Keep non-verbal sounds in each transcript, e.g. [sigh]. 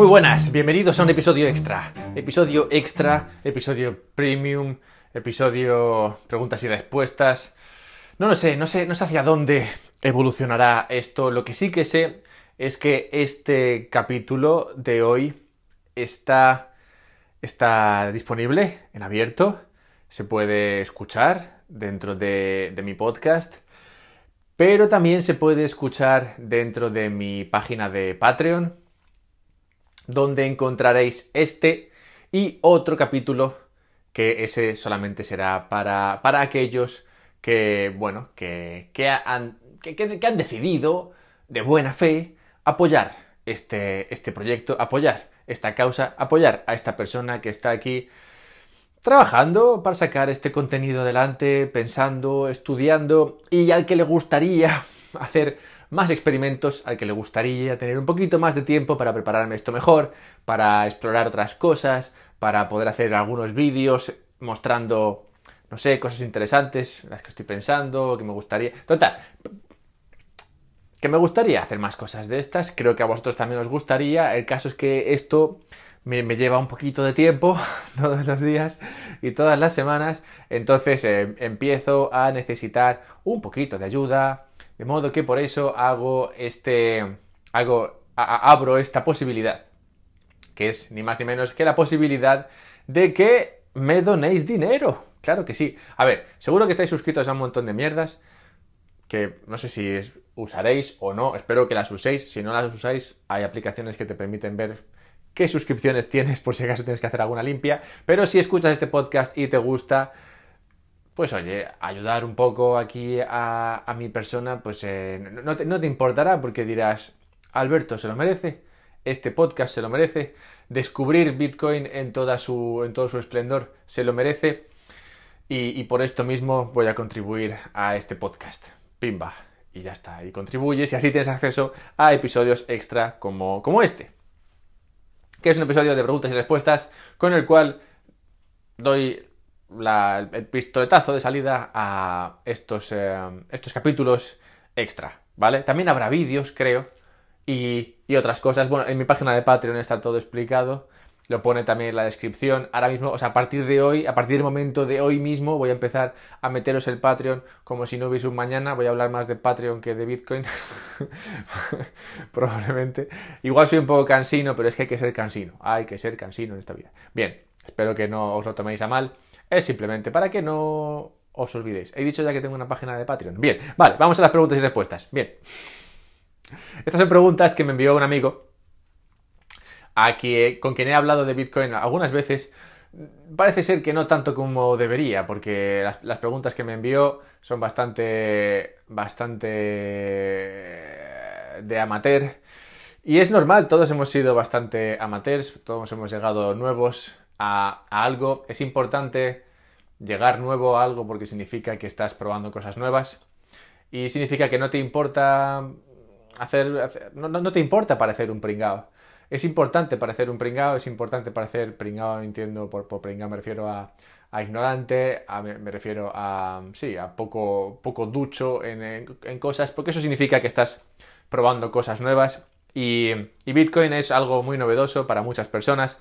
Muy buenas, bienvenidos a un episodio extra. Episodio extra, episodio premium, episodio preguntas y respuestas. No lo sé, no sé, no sé hacia dónde evolucionará esto. Lo que sí que sé es que este capítulo de hoy está, está disponible en abierto. Se puede escuchar dentro de, de mi podcast pero también se puede escuchar dentro de mi página de Patreon, donde encontraréis este y otro capítulo que ese solamente será para, para aquellos que, bueno, que, que, han, que, que, han decidido de buena fe apoyar este, este proyecto, apoyar esta causa, apoyar a esta persona que está aquí trabajando para sacar este contenido adelante, pensando, estudiando y al que le gustaría [laughs] hacer más experimentos, al que le gustaría tener un poquito más de tiempo para prepararme esto mejor, para explorar otras cosas, para poder hacer algunos vídeos mostrando, no sé, cosas interesantes, las que estoy pensando, que me gustaría... Total, que me gustaría hacer más cosas de estas, creo que a vosotros también os gustaría, el caso es que esto me, lleva un poquito de tiempo [laughs] todos los días y todas las semanas, entonces eh, empiezo a necesitar un poquito de ayuda, de modo que por eso hago este, hago, abro esta posibilidad, que es ni más ni menos que la posibilidad de que me donéis dinero. Claro que sí. A ver, seguro que estáis suscritos a un montón de mierdas que no sé si usaréis o no, espero que las uséis. Si no las usáis, hay aplicaciones que te permiten ver qué suscripciones tienes por si acaso tienes que hacer alguna limpia. Pero si escuchas este podcast y te gusta, pues oye, ayudar un poco aquí a, mi persona, pues eh, no, te, importará porque dirás, Alberto se lo merece, este podcast se lo merece, descubrir Bitcoin en, toda su, en todo su esplendor se lo merece y, por esto mismo voy a contribuir a este podcast. Pimba. Y ya está, y contribuyes y así tienes acceso a episodios extra como, como este que es un episodio de preguntas y respuestas con el cual doy el pistoletazo de salida a estos, eh, estos capítulos extra, ¿vale? También habrá vídeos, creo, y, y, otras cosas. Bueno, en mi página de Patreon está todo explicado lo pone también en la descripción. Ahora mismo, o sea, a partir de hoy, a partir del momento de hoy mismo, voy a empezar a meteros el Patreon como si no hubiese un mañana. Voy a hablar más de Patreon que de Bitcoin. [laughs] Probablemente. Igual soy un poco cansino, pero es que hay que ser cansino. Hay que ser cansino en esta vida. Bien, espero que no os lo toméis a mal. Es simplemente para que no os olvidéis. He dicho ya que tengo una página de Patreon. Bien, vale, vamos a las preguntas y respuestas. Bien. Estas son preguntas que me envió un amigo con quien he hablado de Bitcoin algunas veces, parece ser que no tanto como debería, porque las, preguntas que me envió son bastante, bastante de amateur. Y es normal, todos hemos sido bastante amateurs, todos hemos llegado nuevos a, algo. Es importante llegar nuevo a algo porque significa que estás probando cosas nuevas. Y significa que no te importa hacer, no, no te importa parecer un pringao. Es importante parecer un pringao, es importante parecer pringao, entiendo, por, por pringao me refiero a, ignorante, me, refiero a, sí, a poco, poco ducho en, cosas, porque eso significa que estás probando cosas nuevas. Y Bitcoin es algo muy novedoso para muchas personas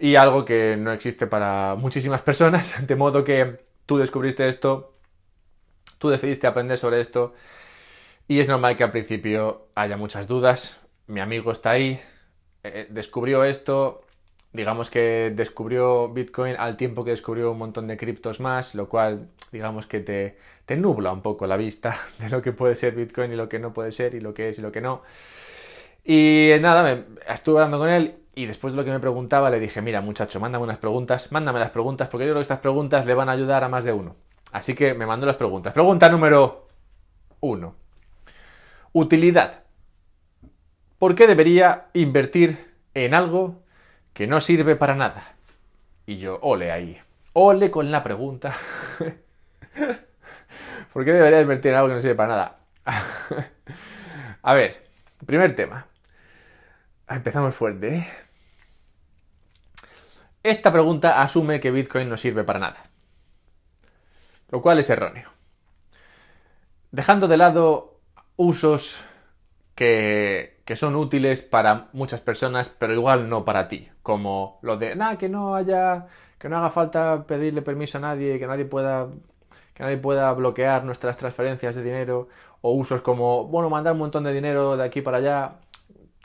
y algo que no existe para muchísimas personas, [laughs] de modo que tú descubriste esto, tú decidiste aprender sobre esto y es normal que al principio haya muchas dudas, mi amigo está ahí, eh, descubrió esto, digamos que descubrió Bitcoin al tiempo que descubrió un montón de criptos más, lo cual digamos que te, te nubla un poco la vista [laughs] de lo que puede ser Bitcoin y lo que no puede ser y lo que es y lo que no. Y nada, estuve hablando con él y después de lo que me preguntaba le dije, mira muchacho, mándame unas preguntas, mándame las preguntas porque yo creo que estas preguntas le van a ayudar a más de uno. Así que me mandó las preguntas. Pregunta número uno. Utilidad. ¿Por qué debería invertir en algo que no sirve para nada? Y yo, ole ahí. Ole con la pregunta. [laughs] ¿Por qué debería invertir en algo que no sirve para nada? [laughs] A ver, primer tema. Empezamos fuerte. ¿eh? Esta pregunta asume que Bitcoin no sirve para nada. Lo cual es erróneo. Dejando de lado usos que, que son útiles para muchas personas, pero igual no para ti. Como lo de, nada, que no haya, que no haga falta pedirle permiso a nadie, que nadie pueda, que nadie pueda bloquear nuestras transferencias de dinero, o usos como, bueno, mandar un montón de dinero de aquí para allá.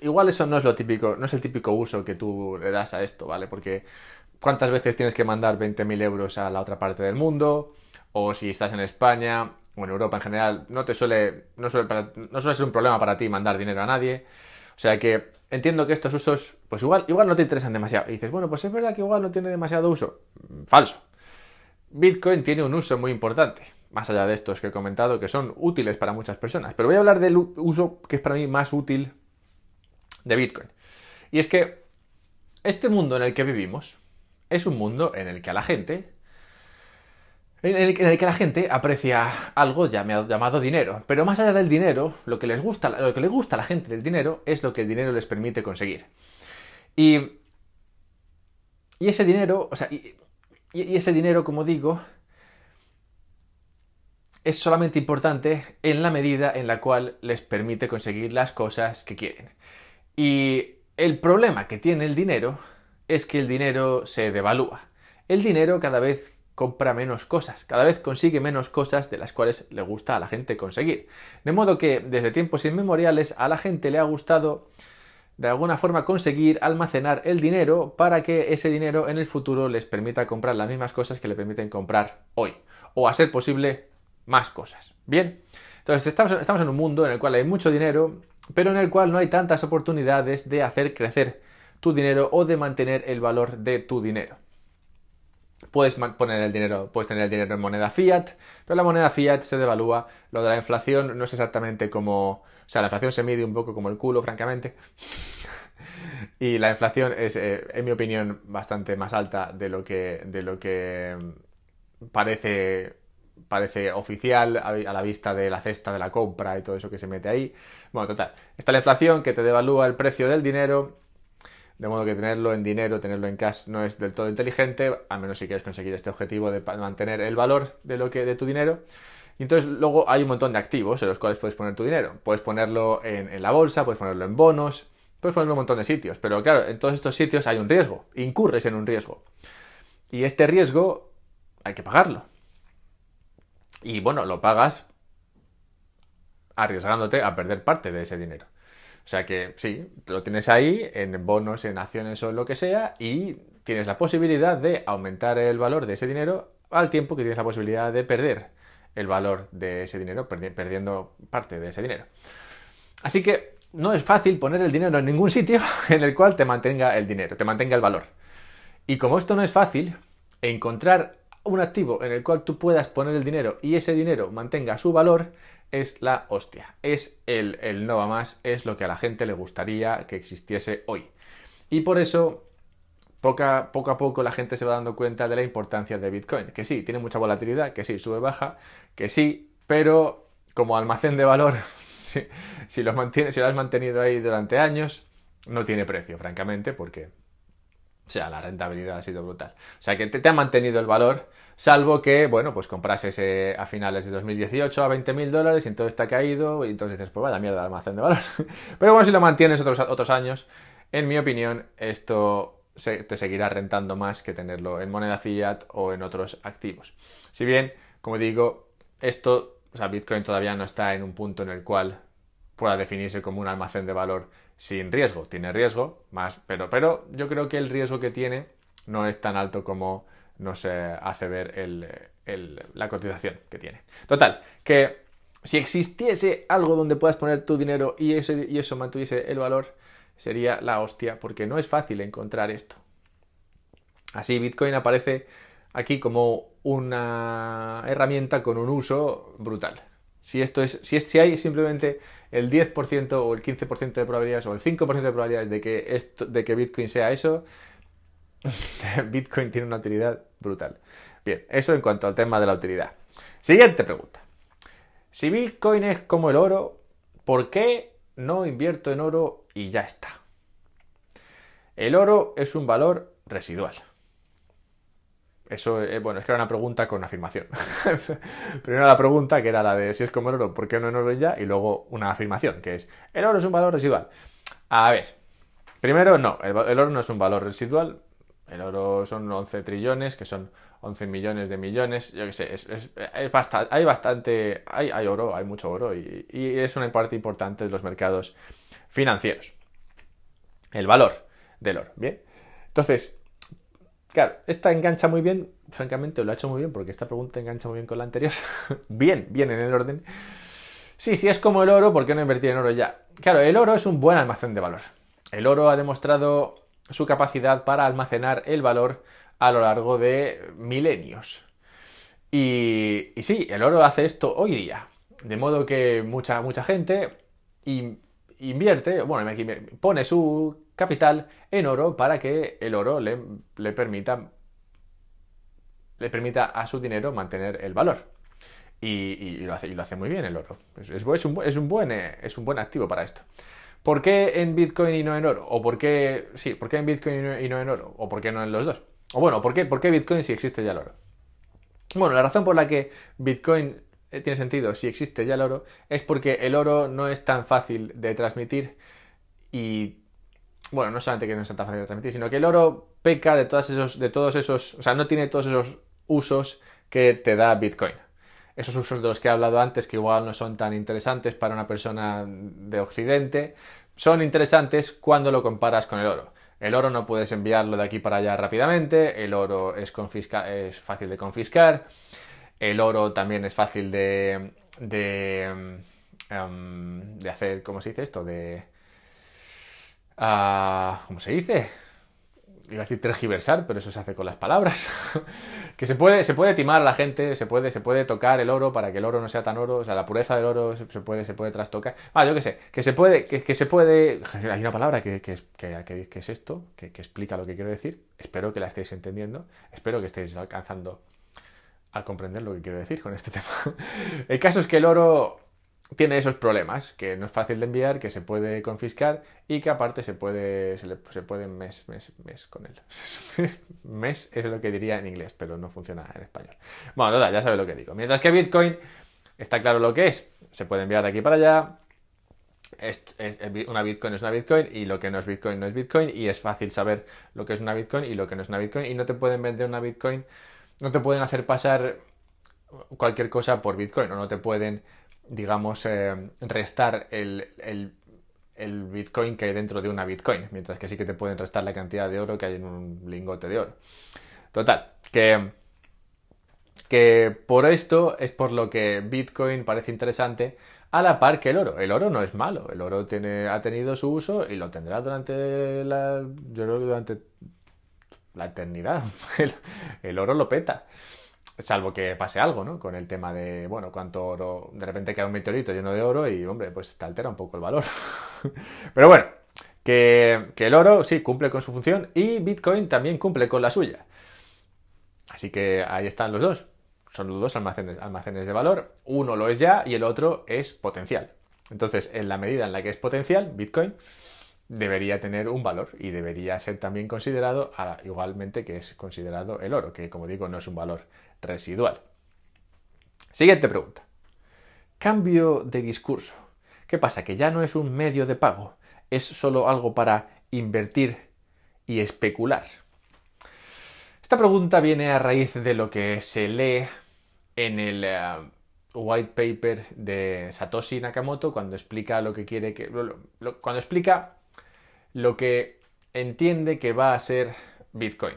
Igual eso no es lo típico, no es el típico uso que tú le das a esto, ¿vale? Porque ¿cuántas veces tienes que mandar 20.000 euros a la otra parte del mundo? O si estás en España, o en Europa en general, no te suele, no suele, no suele ser un problema para ti mandar dinero a nadie. O sea que entiendo que estos usos, pues igual, igual no te interesan demasiado. Y dices, bueno, pues es verdad que igual no tiene demasiado uso. Falso. Bitcoin tiene un uso muy importante, más allá de estos que he comentado, que son útiles para muchas personas. Pero voy a hablar del uso que es para mí más útil de Bitcoin. Y es que este mundo en el que vivimos es un mundo en el que a la gente en el, que la gente aprecia algo llamado, dinero. Pero más allá del dinero, lo que les gusta, lo que le gusta a la gente del dinero es lo que el dinero les permite conseguir. Y, y ese dinero, o sea, y, ese dinero, como digo, es solamente importante en la medida en la cual les permite conseguir las cosas que quieren. Y el problema que tiene el dinero es que el dinero se devalúa. El dinero cada vez compra menos cosas, cada vez consigue menos cosas de las cuales le gusta a la gente conseguir. De modo que desde tiempos inmemoriales a la gente le ha gustado de alguna forma conseguir almacenar el dinero para que ese dinero en el futuro les permita comprar las mismas cosas que le permiten comprar hoy, o a ser posible más cosas. Bien, entonces estamos, en un mundo en el cual hay mucho dinero, pero en el cual no hay tantas oportunidades de hacer crecer tu dinero o de mantener el valor de tu dinero. Puedes poner el dinero, puedes tener el dinero en moneda fiat, pero la moneda fiat se devalúa. Lo de la inflación no es exactamente como. O sea, la inflación se mide un poco como el culo, francamente. [laughs] y la inflación es, eh, en mi opinión, bastante más alta de lo que, de lo que mm, parece, parece oficial a la vista de la cesta de la compra y todo eso que se mete ahí. Bueno, total. Está la inflación que te devalúa el precio del dinero de modo que tenerlo en dinero, tenerlo en cash no es del todo inteligente, al menos si quieres conseguir este objetivo de mantener el valor de lo que de tu dinero. Y entonces luego hay un montón de activos en los cuales puedes poner tu dinero. Puedes ponerlo en, la bolsa, puedes ponerlo en bonos, puedes ponerlo en un montón de sitios. Pero claro, en todos estos sitios hay un riesgo, incurres en un riesgo. Y este riesgo hay que pagarlo. Y bueno, lo pagas arriesgándote a perder parte de ese dinero. O sea que sí, lo tienes ahí en bonos, en acciones o lo que sea y tienes la posibilidad de aumentar el valor de ese dinero al tiempo que tienes la posibilidad de perder el valor de ese dinero, perdiendo parte de ese dinero. Así que no es fácil poner el dinero en ningún sitio [laughs] en el cual te mantenga el dinero, te mantenga el valor. Y como esto no es fácil, encontrar un activo en el cual tú puedas poner el dinero y ese dinero mantenga su valor es la hostia. Es el, el no va más, es lo que a la gente le gustaría que existiese hoy. Y por eso Poca, poco a poco la gente se va dando cuenta de la importancia de Bitcoin. Que sí, tiene mucha volatilidad, que sí, sube, baja, que sí, pero como almacén de valor, [laughs] si, si lo has mantenido ahí durante años, no tiene precio, francamente, porque o sea, la rentabilidad ha sido brutal. O sea, que te, ha mantenido el valor, salvo que, bueno, pues comprases a finales de 2018 a 20 mil dólares y entonces está caído y entonces dices, pues vaya mierda almacén de valor. [laughs] Pero bueno, si lo mantienes otros, otros años, en mi opinión, esto te seguirá rentando más que tenerlo en moneda fiat o en otros activos. Si bien, como digo, esto, o sea, Bitcoin todavía no está en un punto en el cual pueda definirse como un almacén de valor sin riesgo. Tiene riesgo, más, pero, pero yo creo que el riesgo que tiene no es tan alto como nos hace ver el, la cotización que tiene. Total, que si existiese algo donde puedas poner tu dinero y eso, y eso mantuviese el valor, sería la hostia, porque no es fácil encontrar esto. Así Bitcoin aparece aquí como una herramienta con un uso brutal. Si esto es, si, si hay simplemente el 10% o el 15% de probabilidades o el 5% de probabilidades de que, esto, de que Bitcoin sea eso, [laughs] Bitcoin tiene una utilidad brutal. Bien, eso en cuanto al tema de la utilidad. Siguiente pregunta. Si Bitcoin es como el oro, ¿por qué no invierto en oro y ya está? El oro es un valor residual. Eso, eh, bueno, es que era una pregunta con afirmación. [laughs] Primero la pregunta, que era la de si es como el oro, ¿por qué no en oro ya? Y luego una afirmación, que es, el oro es un valor residual. A ver, primero no, el, oro no es un valor residual, el oro son 11 trillones, que son 11 millones de millones, yo qué sé, es, bastante, hay bastante, hay, hay, oro, hay mucho oro y, es una parte importante de los mercados financieros. El valor del oro, ¿bien? Entonces, claro, esta engancha muy bien, francamente lo ha hecho muy bien porque esta pregunta engancha muy bien con la anterior. [laughs] bien, bien en el orden. Sí, sí es como el oro, ¿por qué no invertir en oro ya? Claro, el oro es un buen almacén de valor. El oro ha demostrado su capacidad para almacenar el valor a lo largo de milenios. Y, sí, el oro hace esto hoy día. De modo que mucha, mucha gente invierte, bueno, pone su capital en oro para que el oro le, le permita le permita a su dinero mantener el valor. Y, lo, hace, y lo hace muy bien el oro. Es, un, es, un, buen, eh, es un buen activo para esto. ¿Por qué en Bitcoin y no en oro? ¿O por qué, sí, ¿por qué en Bitcoin y no en oro? ¿O por qué no en los dos? O bueno, ¿por qué, ¿por qué Bitcoin si existe ya el oro? Bueno, la razón por la que Bitcoin eh, tiene sentido si existe ya el oro es porque el oro no es tan fácil de transmitir y bueno, no solamente que no es tan fácil de transmitir, sino que el oro peca de todos esos, de todos esos, o sea, no tiene todos esos usos que te da Bitcoin esos usos de los que he hablado antes, que igual no son tan interesantes para una persona de Occidente, son interesantes cuando lo comparas con el oro. El oro no puedes enviarlo de aquí para allá rápidamente, el oro es, es fácil de confiscar, el oro también es fácil de, de, em, de hacer, ¿cómo se dice esto? De... Uh, ¿Cómo se dice? iba a decir tergiversar, pero eso se hace con las palabras. [laughs] que se puede, se puede timar a la gente, se puede, se puede tocar el oro para que el oro no sea tan oro, o sea, la pureza del oro se, puede, se puede trastocar. Ah, yo qué sé, que se puede, que, que se puede. Hay una palabra que, que, que, que es esto, que, explica lo que quiero decir. Espero que la estéis entendiendo. Espero que estéis alcanzando a comprender lo que quiero decir con este [laughs] tema. el caso es que el oro tiene esos problemas, que no es fácil de enviar, que se puede confiscar y que aparte se puede, se, le, se puede mes, mes, mes con él. [laughs] mes es lo que diría en inglés, pero no funciona en español. Bueno, ya sabes lo que digo. Mientras que Bitcoin está claro lo que es, se puede enviar de aquí para allá. Es, una Bitcoin es una Bitcoin y lo que no es Bitcoin no es Bitcoin y es fácil saber lo que es una Bitcoin y lo que no es una Bitcoin y no te pueden vender una Bitcoin, no te pueden hacer pasar cualquier cosa por Bitcoin o no te pueden digamos, eh, restar el, el, Bitcoin que hay dentro de una Bitcoin, mientras que sí que te pueden restar la cantidad de oro que hay en un lingote de oro. Total, que, que por esto es por lo que Bitcoin parece interesante a la par que el oro. El oro no es malo, el oro tiene, ha tenido su uso y lo tendrá durante la, durante la eternidad. [laughs] el oro lo peta salvo que pase algo, ¿no? Con el tema de, bueno, cuánto oro, de repente cae un meteorito lleno de oro y, hombre, pues te altera un poco el valor. [laughs] Pero bueno, que, el oro sí cumple con su función y Bitcoin también cumple con la suya. Así que ahí están los dos. Son los dos almacenes, almacenes de valor. Uno lo es ya y el otro es potencial. Entonces, en la medida en la que es potencial, Bitcoin debería tener un valor y debería ser también considerado igualmente que es considerado el oro, que como digo no es un valor residual. Siguiente pregunta. Cambio de discurso. ¿Qué pasa? Que ya no es un medio de pago, es solo algo para invertir y especular. Esta pregunta viene a raíz de lo que se lee en el eh, white paper de Satoshi Nakamoto cuando explica lo que quiere que cuando explica lo que entiende que va a ser Bitcoin.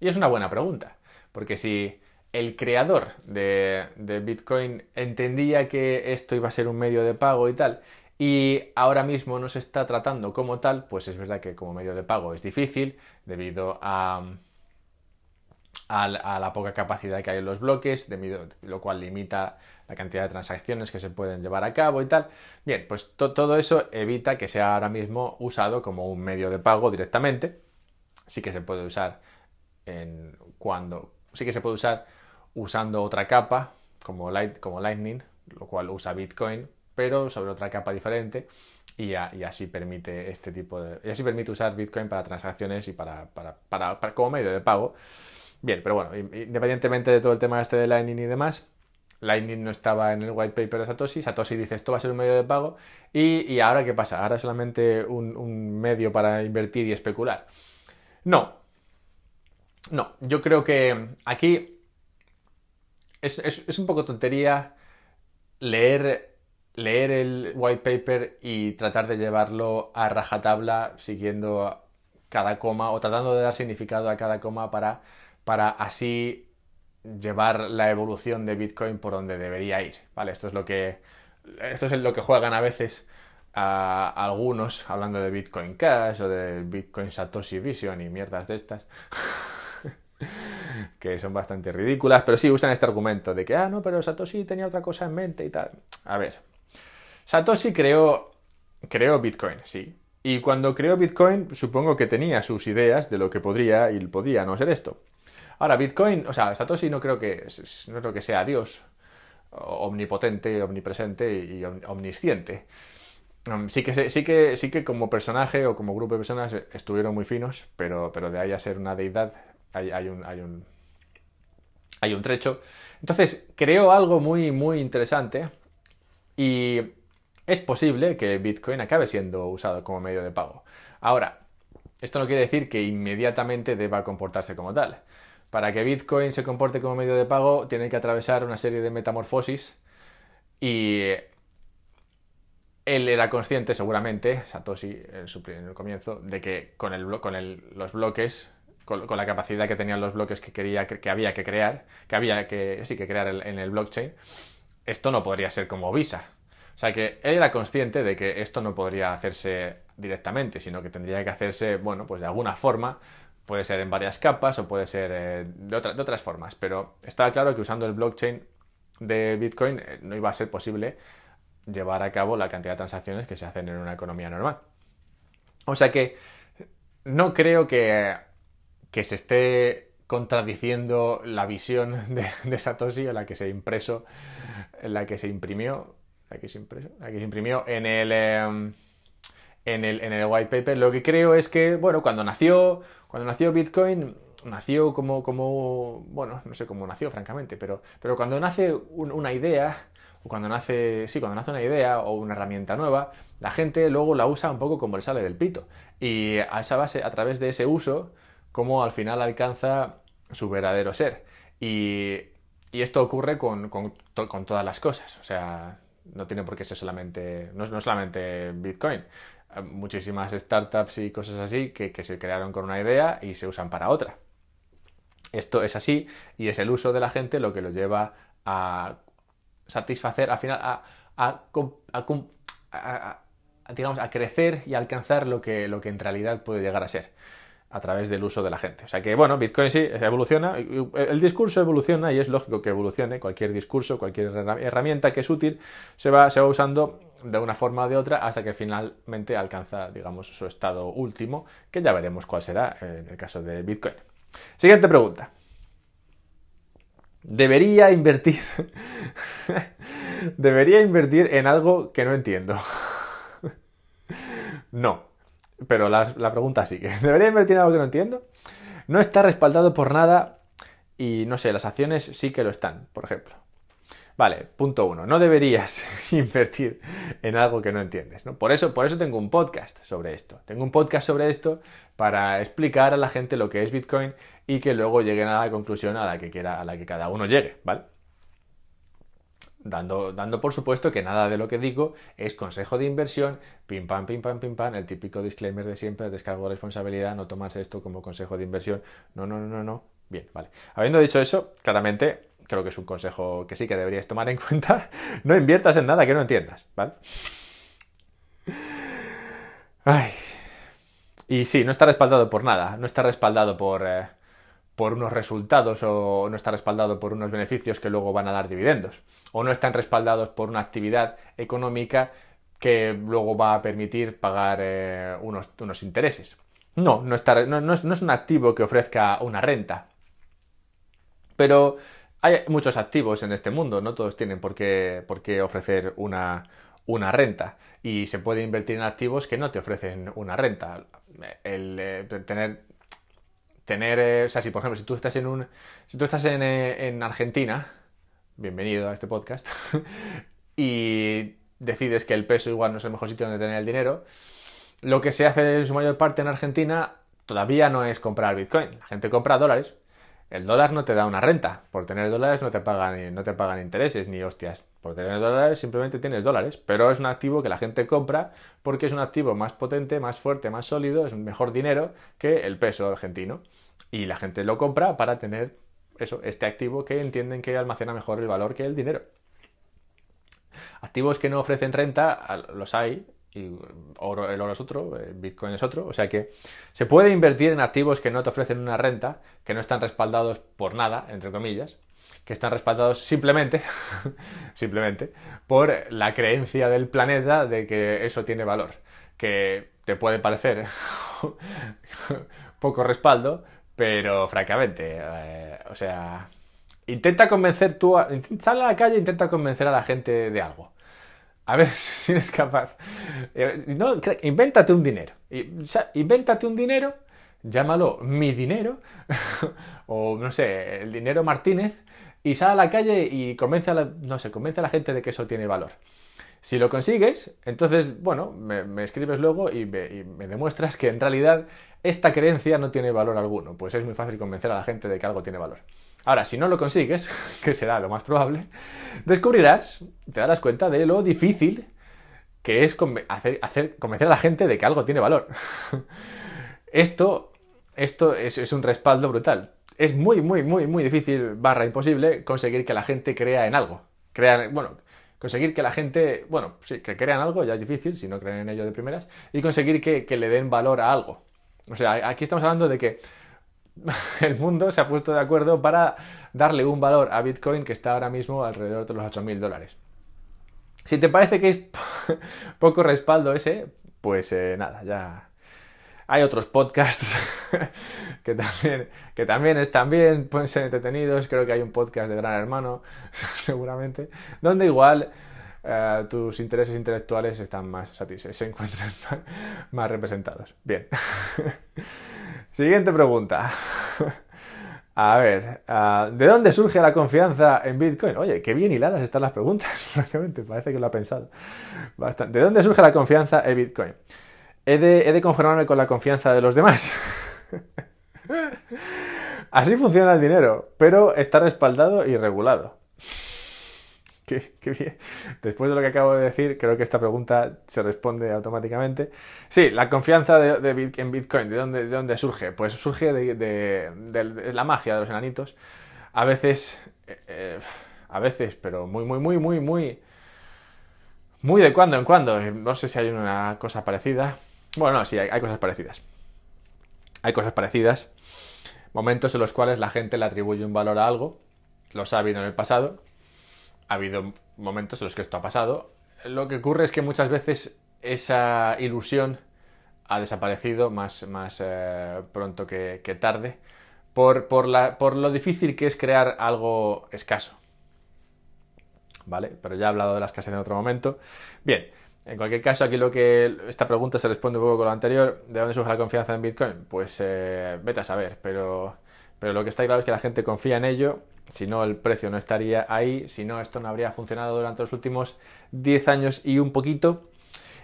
Y es una buena pregunta. Porque si el creador de, Bitcoin entendía que esto iba a ser un medio de pago y tal, y ahora mismo no se está tratando como tal, pues es verdad que como medio de pago es difícil debido a, la poca capacidad que hay en los bloques, debido, lo cual limita la cantidad de transacciones que se pueden llevar a cabo y tal. Bien, pues todo eso evita que sea ahora mismo usado como un medio de pago directamente. Sí que se puede usar en cuando sí que se puede usar usando otra capa como, Light, como Lightning, lo cual usa Bitcoin, pero sobre otra capa diferente y, así permite este tipo de y así permite usar Bitcoin para transacciones y para, como medio de pago. Bien, pero bueno, independientemente de todo el tema este de Lightning y demás, Lightning no estaba en el white paper de Satoshi. Satoshi dice esto va a ser un medio de pago. ¿Y, ahora qué pasa? ¿Ahora solamente un, medio para invertir y especular? No. No, yo creo que aquí es, un poco tontería leer, leer el white paper y tratar de llevarlo a rajatabla siguiendo cada coma o tratando de dar significado a cada coma para, para así llevar la evolución de Bitcoin por donde debería ir. ¿vale? Esto es lo que, esto es lo que juegan a veces a, algunos hablando de Bitcoin Cash o de Bitcoin Satoshi Vision y mierdas de estas. [laughs] que son bastante ridículas, pero sí usan este argumento de que, ah, no, pero Satoshi tenía otra cosa en mente y tal. A ver, Satoshi creó, creó Bitcoin, sí. Y cuando creó Bitcoin, supongo que tenía sus ideas de lo que podría y podría no ser esto. Ahora, Bitcoin, o sea, Satoshi no creo que, no creo que sea Dios, omnipotente, omnipresente y omnisciente. Um, sí que, sí, que, sí que como personaje o como grupo de personas estuvieron muy finos, pero, pero de ahí a ser una deidad hay, hay, un, hay, un, hay un trecho. Entonces, creo algo muy, muy interesante y es posible que Bitcoin acabe siendo usado como medio de pago. Ahora, esto no quiere decir que inmediatamente deba comportarse como tal. Para que Bitcoin se comporte como medio de pago, tiene que atravesar una serie de metamorfosis y él era consciente, seguramente, Satoshi en, su, en el comienzo, de que con, el, con los bloques, con, la capacidad que tenían los bloques que, quería, que, había que crear, que había que, sí, que crear en el blockchain, esto no podría ser como Visa. O sea que él era consciente de que esto no podría hacerse directamente, sino que tendría que hacerse, bueno, pues de alguna forma Puede ser en varias capas o puede ser eh, de, otras formas, pero estaba claro que usando el blockchain de Bitcoin eh, no iba a ser posible llevar a cabo la cantidad de transacciones que se hacen en una economía normal. O sea que no creo que, que se esté contradiciendo la visión [laughs] de, Satoshi o la que se impreso, la que se imprimió, la que se, impreso, la que se imprimió en el, em, en el, en el white paper. Lo que creo es que, bueno, cuando nació cuando nació Bitcoin, nació como, como, bueno, no sé cómo nació, francamente, pero, pero cuando nace una idea, o cuando nace, sí, cuando nace una idea o una herramienta nueva, la gente luego la usa un poco como le sale del pito. Y a esa base, a través de ese uso, como al final alcanza su verdadero ser. Y, esto ocurre con, con, con, todas las cosas. O sea, no tiene por qué ser solamente, no, no solamente Bitcoin muchísimas startups y cosas así que, se crearon con una idea y se usan para otra. Esto es así y es el uso de la gente lo que lo lleva a satisfacer, al final, a, digamos, a crecer y alcanzar lo que, lo que en realidad puede llegar a ser a través del uso de la gente. O sea que, bueno, Bitcoin sí evoluciona, el discurso evoluciona y es lógico que evolucione. Cualquier discurso, cualquier herramienta que es útil se va, se va usando de una forma o de otra hasta que finalmente alcanza, digamos, su estado último, que ya veremos cuál será en el caso de Bitcoin. Siguiente pregunta. ¿Debería invertir? [laughs] ¿Debería invertir en algo que no entiendo? [laughs] no. Pero la, pregunta sigue. [laughs] ¿Debería invertir en algo que no entiendo? No está respaldado por nada y no sé, las acciones sí que lo están, por ejemplo. Vale, punto uno. No deberías [laughs] invertir en algo que no entiendes. ¿no? Por, eso, por eso tengo un podcast sobre esto. Tengo un podcast sobre esto para explicar a la gente lo que es Bitcoin y que luego lleguen a la conclusión a la que quiera, a la que cada uno llegue, ¿vale? Dando, dando, por supuesto que nada de lo que digo es consejo de inversión, pim pam, pim pam, pim pam, el típico disclaimer de siempre, descargo de responsabilidad, no tomarse esto como consejo de inversión. No, no, no, no, no. Bien, vale. Habiendo dicho eso, claramente creo que es un consejo que sí que deberías tomar en [laughs] cuenta. No inviertas en nada que no entiendas, ¿vale? Ay. Y sí, no está respaldado por nada, no está respaldado por... Eh, por unos resultados o no está respaldado por unos beneficios que luego van a dar dividendos o no están respaldados por una actividad económica que luego va a permitir pagar eh, unos, unos, intereses. No, no, está, no, es, un activo que ofrezca una renta. Pero hay muchos activos en este mundo, no todos tienen por qué, ofrecer una, renta y se puede invertir en activos que no te ofrecen una renta. Eh, tener tener, eh, o sea, si por ejemplo, si tú estás en un, si tú estás en, en Argentina, bienvenido a este podcast, [laughs] y decides que el peso igual no es el mejor sitio donde tener el dinero, lo que se hace en su mayor parte en Argentina todavía no es comprar Bitcoin. La gente compra dólares. El dólar no te da una renta. Por tener dólares no te pagan, no te pagan intereses ni hostias. Por tener dólares simplemente tienes dólares. Pero es un activo que la gente compra porque es un activo más potente, más fuerte, más sólido, es un mejor dinero que el peso argentino. Y la gente lo compra para tener eso, este activo que entienden que almacena mejor el valor que el dinero. Activos que no ofrecen renta, los hay, y oro, el oro es otro, eh, Bitcoin es otro. O sea que se puede invertir en activos que no te ofrecen una renta, que no están respaldados por nada, entre comillas, que están respaldados simplemente, [laughs] simplemente, por la creencia del planeta de que eso tiene valor. Que te puede parecer [laughs] poco respaldo, pero francamente, eh, o sea, intenta convencer tú, a, sal a la calle e intenta convencer a la gente de algo. A ver [laughs] si eres capaz. Eh, no, invéntate un dinero. Invéntate un dinero, llámalo mi dinero, [laughs] o no sé, el dinero Martínez, y sal a la calle y convence a la, no sé, convence a la gente de que eso tiene valor. Si lo consigues, entonces, bueno, me, escribes luego y me, demuestras que en realidad esta creencia no tiene valor alguno. Pues es muy fácil convencer a la gente de que algo tiene valor. Ahora, si no lo consigues, [laughs] que será lo más probable, descubrirás, te darás cuenta de lo difícil que es hacer, convencer a la gente de que algo tiene valor. [laughs] esto esto es, un respaldo brutal. Es muy, muy, muy, muy difícil, barra imposible, conseguir que la gente crea en algo. Crean, bueno, conseguir que la gente, bueno, sí, que crean algo ya es difícil, si no creen en ello de primeras, y conseguir que, que le den valor a algo. O sea, aquí estamos hablando de que [laughs] el mundo se ha puesto de acuerdo para darle un valor a Bitcoin que está ahora mismo alrededor de los 8.000 dólares. Si te parece que es [laughs] poco respaldo ese, pues eh, nada, ya hay otros podcasts [laughs] que también, que también están bien, pueden ser entretenidos. Creo que hay un podcast de Gran Hermano, [laughs] seguramente, donde igual eh, tus intereses intelectuales están más satisfechos, se encuentran más representados. Bien. Siguiente pregunta. A ver, ah, ¿de dónde surge la confianza en Bitcoin? Oye, qué bien hiladas están las preguntas, [laughs] francamente, parece que lo ha pensado. Bastante. ¿De dónde surge la confianza en Bitcoin? He de, he de conformarme con la confianza de los demás. [laughs] Así funciona el dinero, pero está respaldado y regulado. [laughs] Qué, bien. Después de lo que acabo de decir, creo que esta pregunta se responde automáticamente. Sí, la confianza en Bitcoin, ¿de dónde, ¿de dónde, surge? Pues surge de, la magia de los enanitos. A veces, eh, eh, a veces, pero muy, muy, muy, muy, muy, muy de cuando en cuando. No sé si hay una cosa parecida. Bueno, no, sí, hay, hay cosas parecidas. Hay cosas parecidas. Momentos en los cuales la gente le atribuye un valor a algo. Los ha habido en el pasado ha habido momentos en los que esto ha pasado. Lo que ocurre es que muchas veces esa ilusión ha desaparecido más, más eh, pronto que, tarde por, por, la, por lo difícil que es crear algo escaso. ¿Vale? Pero ya he hablado de la escasez en otro momento. Bien, en cualquier caso, aquí lo que esta pregunta se responde un poco con lo anterior. ¿De dónde surge la confianza en Bitcoin? Pues eh, vete a saber, pero, pero lo que está claro es que la gente confía en ello si no, el precio no estaría ahí, si no, esto no habría funcionado durante los últimos 10 años y un poquito.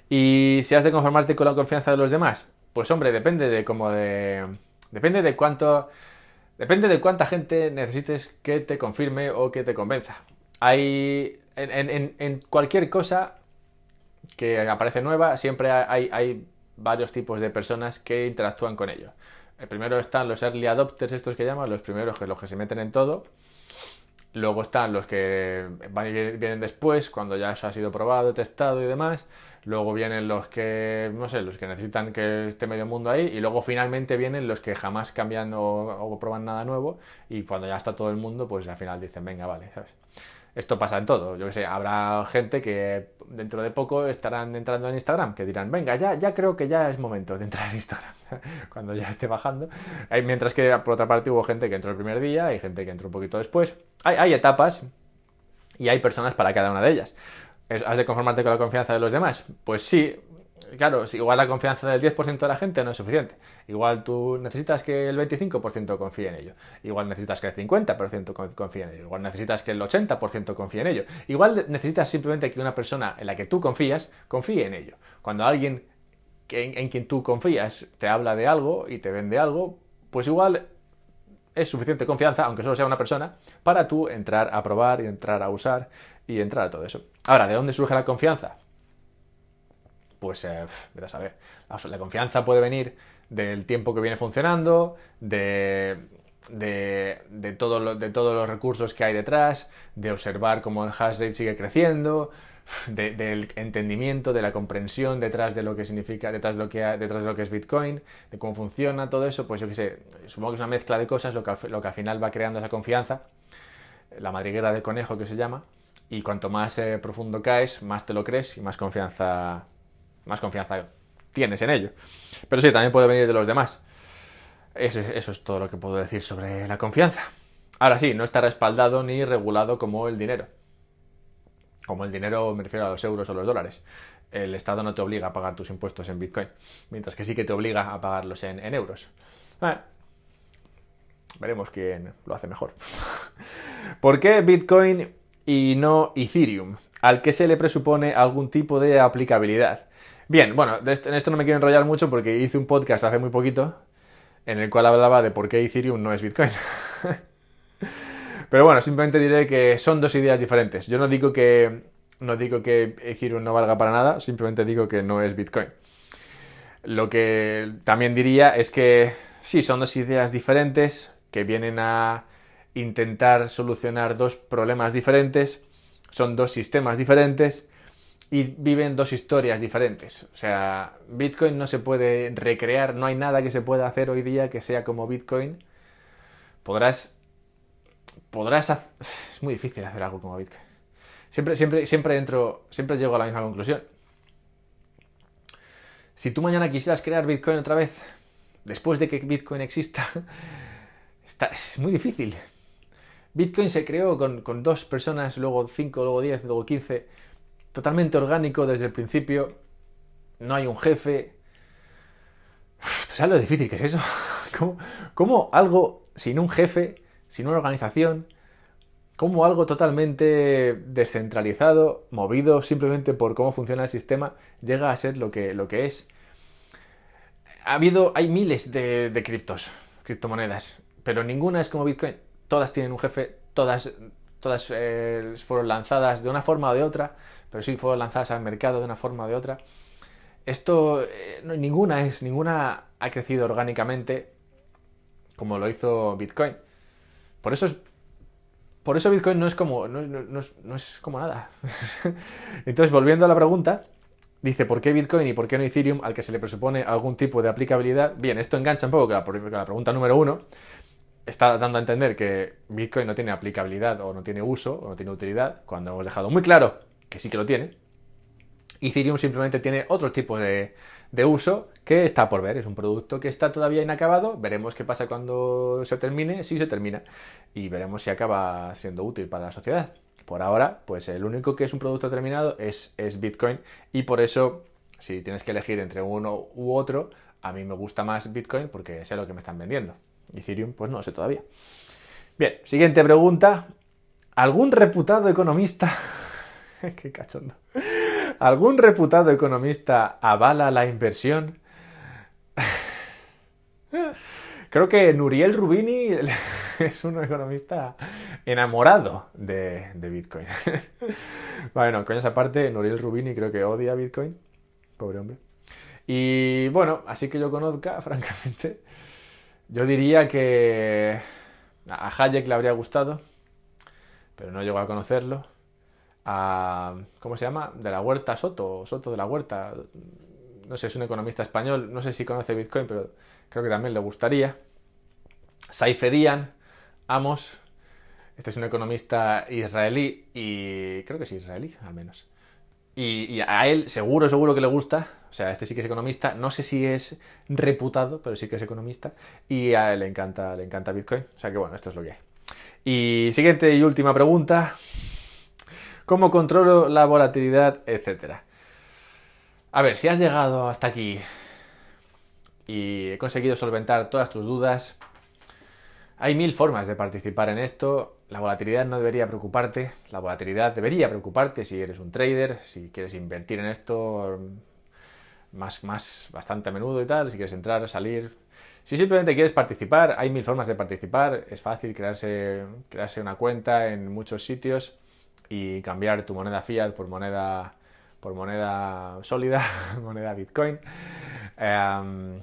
Y si has de conformarte con la confianza de los demás, pues hombre, depende de cómo de. Depende de cuánto. Depende de cuánta gente necesites que te confirme o que te convenza. Hay. En, cualquier cosa que aparece nueva, siempre hay, hay varios tipos de personas que interactúan con ello. El primero están los early adopters, estos que llaman, los primeros que los que se meten en todo. Luego están los que van y vienen después, cuando ya eso ha sido probado, testado y demás. Luego vienen los que, no sé, los que necesitan que esté medio mundo ahí. Y luego finalmente vienen los que jamás cambian o, o prueban nada nuevo. Y cuando ya está todo el mundo, pues al final dicen, venga, vale, ¿sabes? Esto pasa en todo. Yo que sé, habrá gente que dentro de poco estarán entrando en Instagram, que dirán, venga, ya, ya creo que ya es momento de entrar en Instagram, [laughs] cuando ya esté bajando. Mientras que por otra parte hubo gente que entró el primer día, hay gente que entró un poquito después. Hay, hay etapas y hay personas para cada una de ellas. ¿Has de conformarte con la confianza de los demás? Pues sí, claro, igual la confianza del 10% de la gente no es suficiente. Igual tú necesitas que el 25% confíe en ello. Igual necesitas que el 50% confíe en ello. Igual necesitas que el 80% confíe en ello. Igual necesitas simplemente que una persona en la que tú confías confíe en ello. Cuando alguien en, en quien tú confías te habla de algo y te vende algo, pues igual es suficiente confianza, aunque solo sea una persona, para tú entrar a probar y entrar a usar y entrar a todo eso. Ahora, ¿de dónde surge la confianza? Pues, eh, a saber. La, confianza puede venir del tiempo que viene funcionando, de, de, de, todo de todos los recursos que hay detrás, de observar cómo el hash rate sigue creciendo, del entendimiento, de la comprensión detrás de lo que significa, detrás de lo que, detrás de lo que es Bitcoin, de cómo funciona todo eso, pues yo qué sé, supongo que es una mezcla de cosas lo que, lo que al final va creando esa confianza, la madriguera de conejo que se llama, y cuanto más eh, profundo caes, más te lo crees y más confianza, más confianza tienes en ello. Pero sí, también puede venir de los demás. Eso, eso es todo lo que puedo decir sobre la confianza. Ahora sí, no está respaldado ni regulado como el dinero como el dinero, me refiero a los euros o los dólares. El Estado no te obliga a pagar tus impuestos en Bitcoin, mientras que sí que te obliga a pagarlos en, euros. veremos quién lo hace mejor. [laughs] ¿Por qué Bitcoin y no Ethereum? Al que se le presupone algún tipo de aplicabilidad. Bien, bueno, en esto no me quiero enrollar mucho porque hice un podcast hace muy poquito en el cual hablaba de por qué Ethereum no es Bitcoin. [laughs] Pero bueno, simplemente diré que son dos ideas diferentes. Yo no digo que no digo que Ethereum no valga para nada, simplemente digo que no es Bitcoin. Lo que también diría es que sí, son dos ideas diferentes que vienen a intentar solucionar dos problemas diferentes, son dos sistemas diferentes y viven dos historias diferentes. O sea, Bitcoin no se puede recrear, no hay nada que se pueda hacer hoy día que sea como Bitcoin. Podrás podrás hacer... [sighs] Es muy difícil hacer algo como Bitcoin. Siempre, siempre, siempre entro, siempre llego a la misma conclusión. Si tú mañana quisieras crear Bitcoin otra vez, después de que Bitcoin exista, [laughs] está, es muy difícil. Bitcoin se creó con, con, dos personas, luego cinco, luego diez, luego quince, totalmente orgánico desde el principio. No hay un jefe. [sighs] ¿Tú sabes lo difícil que es eso? [laughs] ¿Cómo, cómo algo sin un jefe sin una organización, como algo totalmente descentralizado, movido simplemente por cómo funciona el sistema, llega a ser lo que, lo que es. Ha habido, hay miles de, criptos, criptomonedas, pero ninguna es como Bitcoin. Todas tienen un jefe, todas, todas eh, fueron lanzadas de una forma o de otra, pero sí fueron lanzadas al mercado de una forma o de otra. Esto, eh, ninguna es, ninguna ha crecido orgánicamente como lo hizo Bitcoin. Por eso es, por eso Bitcoin no es como, no, es, como nada. [laughs] Entonces, volviendo a la pregunta, dice, ¿por qué Bitcoin y por qué no Ethereum al que se le presupone algún tipo de aplicabilidad? Bien, esto engancha un poco con la, pregunta número uno. Está dando a entender que Bitcoin no tiene aplicabilidad o no tiene uso o no tiene utilidad, cuando hemos dejado muy claro que sí que lo tiene. Ethereum simplemente tiene otro tipo de, de uso que está por ver. Es un producto que está todavía inacabado. Veremos qué pasa cuando se termine, si se termina. Y veremos si acaba siendo útil para la sociedad. Por ahora, pues el único que es un producto terminado es, es Bitcoin. Y por eso, si tienes que elegir entre uno u otro, a mí me gusta más Bitcoin porque sé lo que me están vendiendo. Ethereum, pues no sé todavía. Bien, siguiente pregunta. ¿Algún reputado economista... [laughs] Qué cachondo. ¿Algún reputado economista avala la inversión? Creo que Nuriel Rubini [laughs] es un economista enamorado de, Bitcoin. [laughs] bueno, coño, esa parte, Nuriel Rubini creo que odia Bitcoin. Pobre hombre. Y bueno, así que yo conozca, [laughs] francamente, yo diría que a Hayek le habría gustado, pero no llegó a conocerlo ¿cómo se llama? De la Huerta Soto, Soto de la Huerta. No sé, es un economista español, no sé si conoce Bitcoin, pero creo que también le gustaría. Saifedian, Amos, este es un economista israelí y creo que es israelí, al menos. Y, a él seguro, seguro que le gusta. O sea, este sí que es economista. No sé si es reputado, pero sí que es economista. Y a él le encanta, le encanta Bitcoin. O sea que bueno, esto es lo que hay. Y siguiente y última pregunta cómo controlo la volatilidad, etcétera. A ver, si has llegado hasta aquí y he conseguido solventar todas tus dudas, hay mil formas de participar en esto. La volatilidad no debería preocuparte. La volatilidad debería preocuparte si eres un trader, si quieres invertir en esto más, más bastante a menudo y tal, si quieres entrar, salir. Si simplemente quieres participar, hay mil formas de participar. Es fácil crearse, crearse una cuenta en muchos sitios y cambiar tu moneda fiat por moneda por moneda sólida, [laughs] moneda Bitcoin. Em,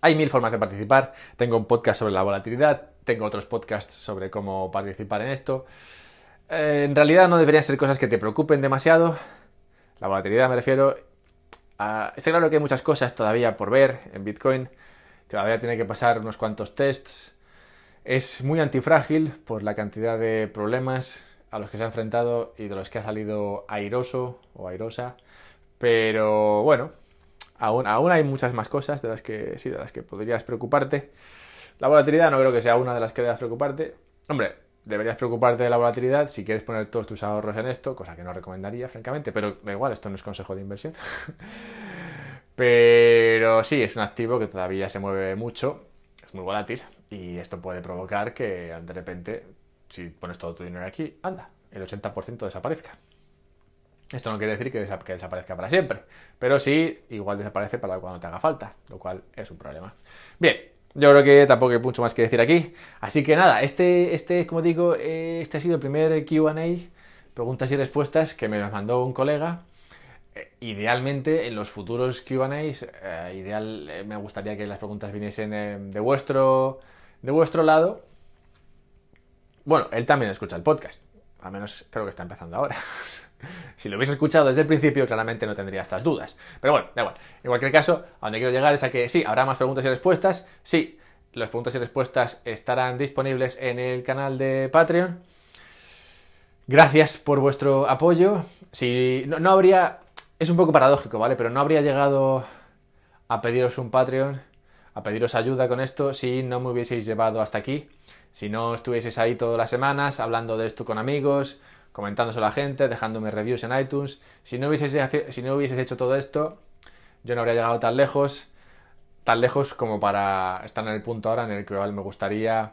hay mil formas de participar. Tengo un podcast sobre la volatilidad, tengo otros podcasts sobre cómo participar en esto. Eh, en realidad no deberían ser cosas que te preocupen demasiado. La volatilidad me refiero. Está claro que hay muchas cosas todavía por ver en Bitcoin. Todavía tiene que pasar unos cuantos tests. Es muy antifrágil por la cantidad de problemas a los que se ha enfrentado y de los que ha salido airoso o airosa. Pero bueno, aún, aún hay muchas más cosas de las que sí, de las que podrías preocuparte. La volatilidad no creo que sea una de las que debas preocuparte. Hombre, deberías preocuparte de la volatilidad si quieres poner todos tus ahorros en esto, cosa que no recomendaría, francamente, pero da igual, esto no es consejo de inversión. [laughs] pero sí, es un activo que todavía se mueve mucho, es muy volátil y esto puede provocar que de repente si pones todo tu dinero aquí, anda, el 80% desaparezca. Esto no quiere decir que, desaparezca para siempre, pero sí, igual desaparece para cuando te haga falta, lo cual es un problema. Bien, yo creo que tampoco hay mucho más que decir aquí. Así que nada, este, este como digo, este ha sido el primer QA, preguntas y respuestas, que me los mandó un colega. Eh, idealmente, en los futuros QA, eh, ideal, eh, me gustaría que las preguntas viniesen de, vuestro, de vuestro lado bueno, él también escucha el podcast. Al menos creo que está empezando ahora. [laughs] si lo hubiese escuchado desde el principio, claramente no tendría estas dudas. Pero bueno, da igual. En cualquier caso, a donde quiero llegar es a que sí, habrá más preguntas y respuestas. Sí, las preguntas y respuestas estarán disponibles en el canal de Patreon. Gracias por vuestro apoyo. Si no, no habría. Es un poco paradójico, ¿vale? Pero no habría llegado a pediros un Patreon, a pediros ayuda con esto, si no me hubieseis llevado hasta aquí. Si no estuvieses ahí todas las semanas hablando de esto con amigos, comentándoselo a la gente, dejándome reviews en iTunes, si no, hubieses, si no hubieses hecho todo esto, yo no habría llegado tan lejos, tan lejos como para estar en el punto ahora en el que me gustaría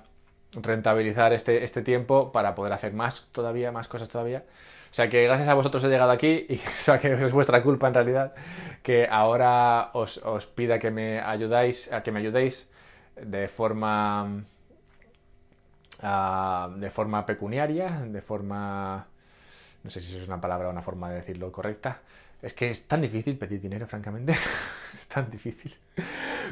rentabilizar este, este tiempo para poder hacer más todavía, más cosas todavía. O sea que gracias a vosotros he llegado aquí y [laughs] o sea que es vuestra culpa en realidad que ahora os, pida que me ayudáis, a que me ayudéis de forma de forma pecuniaria, de forma... No sé si es una palabra o una forma de decirlo correcta. Es que es tan difícil pedir dinero, francamente. [laughs] es tan difícil.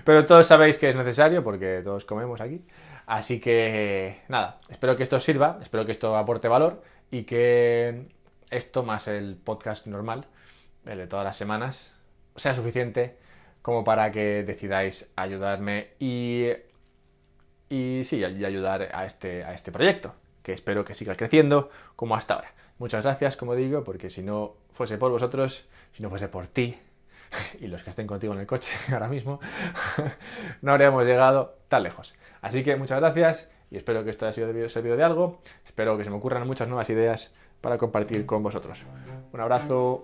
Pero todos sabéis que es necesario porque todos comemos aquí. Así que nada, espero que esto os sirva, espero que esto aporte valor y que esto más el podcast normal, el de todas las semanas, sea suficiente como para que decidáis ayudarme y y sí, y ayudar a este, a este proyecto, que espero que siga creciendo como hasta ahora. Muchas gracias, como digo, porque si no fuese por vosotros, si no fuese por ti [laughs] y los que estén contigo en el coche [laughs] ahora mismo, [laughs] no habríamos llegado tan lejos. Así que muchas gracias y espero que esto haya sido servido de algo. Espero que se me ocurran muchas nuevas ideas para compartir con vosotros. Un abrazo.